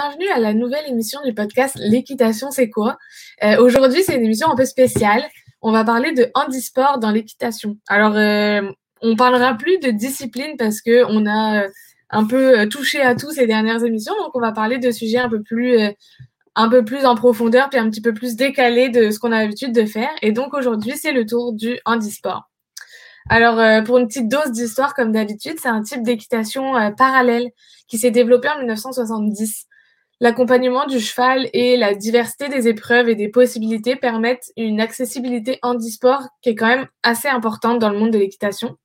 bienvenue à la nouvelle émission du podcast L'équitation c'est quoi? Euh, Aujourd'hui c'est une émission un peu spéciale. On va parler de handisport dans l'équitation. Alors euh, on parlera plus de discipline parce que on a euh, un peu touché à tout ces dernières émissions, donc on va parler de sujets un peu plus un peu plus en profondeur puis un petit peu plus décalés de ce qu'on a l'habitude de faire. Et donc aujourd'hui c'est le tour du handisport. Alors, euh, pour une petite dose d'histoire, comme d'habitude, c'est un type d'équitation euh, parallèle qui s'est développé en 1970. L'accompagnement du cheval et la diversité des épreuves et des possibilités permettent une accessibilité handisport qui est quand même assez importante dans le monde de l'équitation.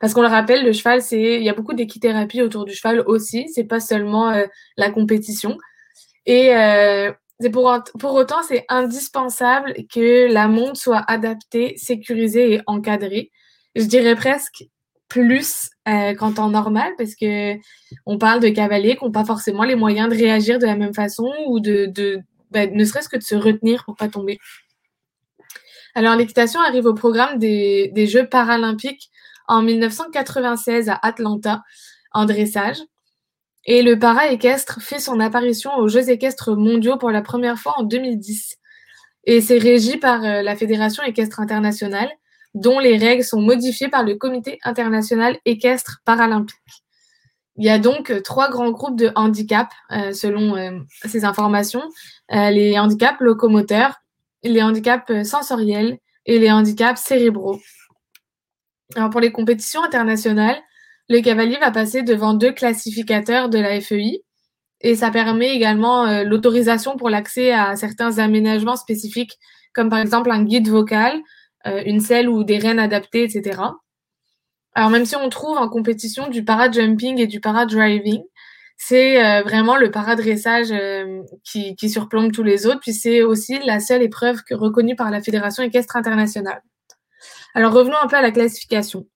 Parce qu'on le rappelle, le cheval, c'est il y a beaucoup d'équithérapie autour du cheval aussi. C'est pas seulement euh, la compétition. Et c'est pour, pour autant, c'est indispensable que la monte soit adaptée, sécurisée et encadrée je dirais presque plus euh, qu'en temps normal parce que on parle de cavaliers qui n'ont pas forcément les moyens de réagir de la même façon ou de, ben, ne serait-ce que de se retenir pour pas tomber. Alors l'équitation arrive au programme des, des, Jeux paralympiques en 1996 à Atlanta en dressage. Et le para-équestre fait son apparition aux Jeux équestres mondiaux pour la première fois en 2010. Et c'est régi par euh, la Fédération équestre internationale dont les règles sont modifiées par le Comité international équestre paralympique. Il y a donc euh, trois grands groupes de handicap, euh, selon euh, ces informations. les handicaps locomoteurs, les handicaps sensoriels et les handicaps cérébraux. Alors pour les compétitions internationales, le cavalier va passer devant deux classificateurs de la FEI et ça permet également l'autorisation pour l'accès à certains aménagements spécifiques, comme par exemple un guide vocal une selle ou des rênes adaptées, etc. Alors même si on trouve en compétition du para-jumping et du para-driving, c'est euh, vraiment le para-dressage euh, qui, surplombe tous les autres, puis c'est aussi la seule épreuve reconnue par la Fédération équestre internationale. Alors revenons un peu à la classification.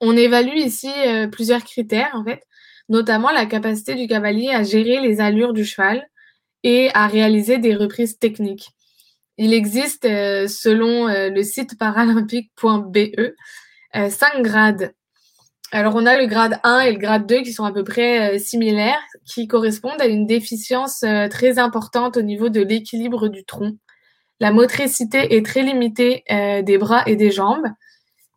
On évalue ici plusieurs critères, en fait, notamment la capacité du cavalier à gérer les allures du cheval et à réaliser des reprises techniques. Il existe, euh, selon euh, le site paralympique.be, euh, cinq grades. Alors, on a le grade 1 et le grade 2 qui sont à peu près similaires, qui correspondent à une déficience très importante au niveau de l'équilibre du tronc. La motricité est très limitée des bras et des jambes,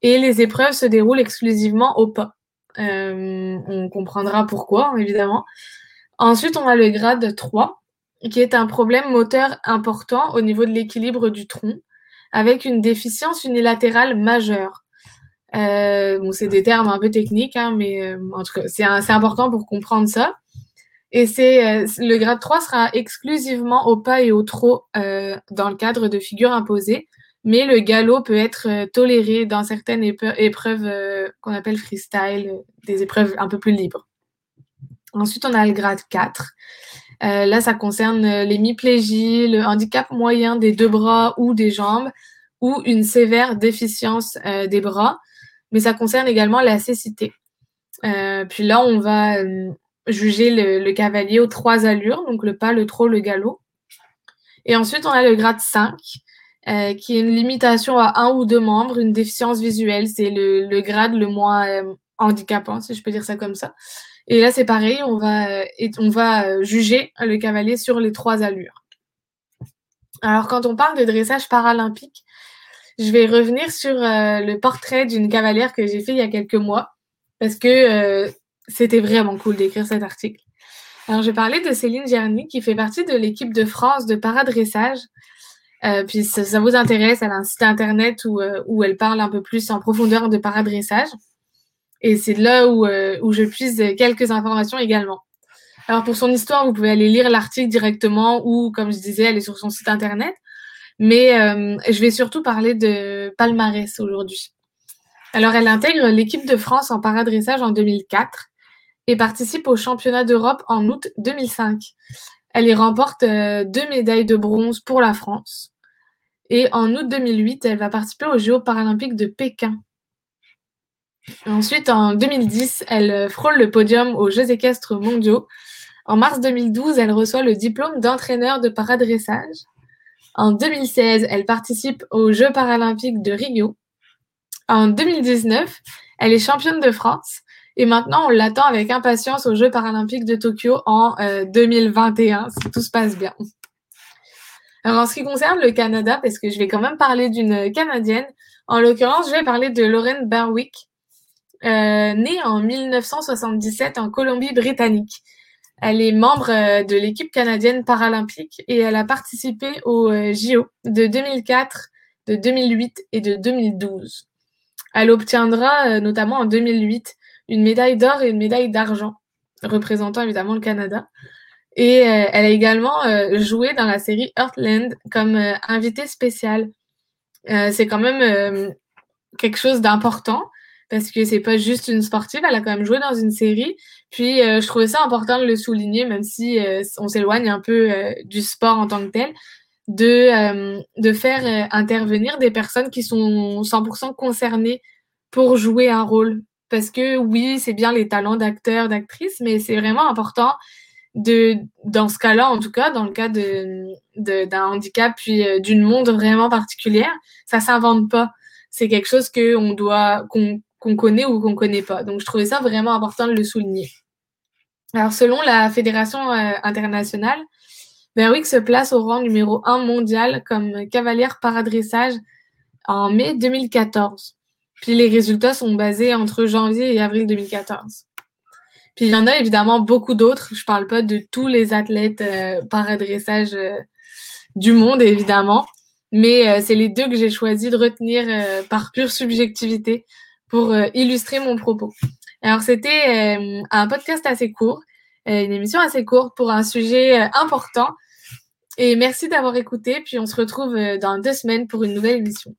et les épreuves se déroulent exclusivement au pas. on comprendra pourquoi, évidemment. Ensuite, on a le grade 3, qui est un problème moteur important au niveau de l'équilibre du tronc, avec une déficience unilatérale majeure. Euh, bon, c'est des termes un peu techniques, hein, mais euh, en tout cas, c'est important pour comprendre ça. Et c'est euh, le grade 3 sera exclusivement au pas et au trot dans le cadre de figures imposées, mais le galop peut être toléré dans certaines épreuves qu'on appelle freestyle, des épreuves un peu plus libres. Ensuite, on a le grade 4 euh, là, ça concerne euh, l'hémiplégie, le handicap moyen des deux bras ou des jambes, ou une sévère déficience euh, des bras, mais ça concerne également la cécité. puis là, on va juger le, cavalier aux trois allures, donc le pas, le trot, le galop. Et ensuite, on a le grade 5, qui est une limitation à un ou deux membres, une déficience visuelle. C'est le, grade le moins handicapant, si je peux dire ça comme ça. Et là, c'est pareil, on va, on va euh, juger le cavalier sur les trois allures. Alors, quand on parle de dressage paralympique, je vais revenir sur euh, le portrait d'une cavalière que j'ai fait il y a quelques mois, parce que euh, c'était vraiment cool d'écrire cet article. Alors, je parler de Céline Gerny, qui fait partie de l'équipe de France de paradressage. puis, ça vous intéresse, elle a un site internet où, où elle parle un peu plus en profondeur de paradressage. Et c'est là où, euh, où je puise quelques informations également. Alors pour son histoire, vous pouvez aller lire l'article directement ou, comme je disais, aller sur son site internet. Mais euh, je vais surtout parler de palmarès aujourd'hui. Alors elle intègre l'équipe de France en paradressage en 2004 et participe au championnat d'Europe en août 2005. Elle y remporte euh, deux médailles de bronze pour la France. Et en août 2008, elle va participer aux Jeux paralympiques de Pékin Ensuite, en 2010, elle frôle le podium aux Jeux équestres mondiaux. En mars 2012, elle reçoit le diplôme d'entraîneur de paradressage. En 2016, elle participe aux Jeux paralympiques de Rio. En 2019, elle est championne de France Et maintenant, on l'attend avec impatience aux Jeux paralympiques de Tokyo en 2021, si tout se passe bien. Alors, en ce qui concerne le Canada, parce que je vais quand même parler d'une Canadienne, en l'occurrence, je vais parler de Lauren Berwick, euh, née en 1977 en Colombie-Britannique. Elle est membre euh, de l'équipe canadienne paralympique et elle a participé aux euh, JO de 2004, de 2008 et de 2012. Elle obtiendra notamment en 2008 une médaille d'or et une médaille d'argent, représentant évidemment le Canada. Et elle a également joué dans la série Earthland comme invitée spéciale. c'est quand même quelque chose d'important parce que c'est pas juste une sportive, elle a quand même joué dans une série. Puis euh, je trouvais ça important de le souligner, même si euh, on s'éloigne un peu euh, du sport en tant que tel, de, de faire intervenir des personnes qui sont 100% concernées pour jouer un rôle. Parce que oui, c'est bien les talents d'acteurs, d'actrices, mais c'est vraiment important de, dans ce cas-là, en tout cas, dans le cas de, d'un handicap puis d'une monde vraiment particulière, ça s'invente pas. C'est quelque chose que on doit, qu'on qu'on connaît ou qu'on connaît pas. Donc, je trouvais ça vraiment important de le souligner. Alors, selon la Fédération euh, internationale, Berwick se place au rang numéro 1 mondial comme cavalière paradressage en mai 2014. Puis les résultats sont basés entre janvier et avril 2014. Puis il y en a évidemment beaucoup d'autres. Je parle pas de tous les athlètes euh, paradressage euh, du monde, évidemment. Mais c'est les deux que j'ai choisi de retenir par pure subjectivité pour euh, illustrer mon propos. Alors, c'était euh, un podcast assez court, euh, une émission assez courte pour un sujet important. Et merci d'avoir écouté, puis on se retrouve dans deux semaines pour une nouvelle émission.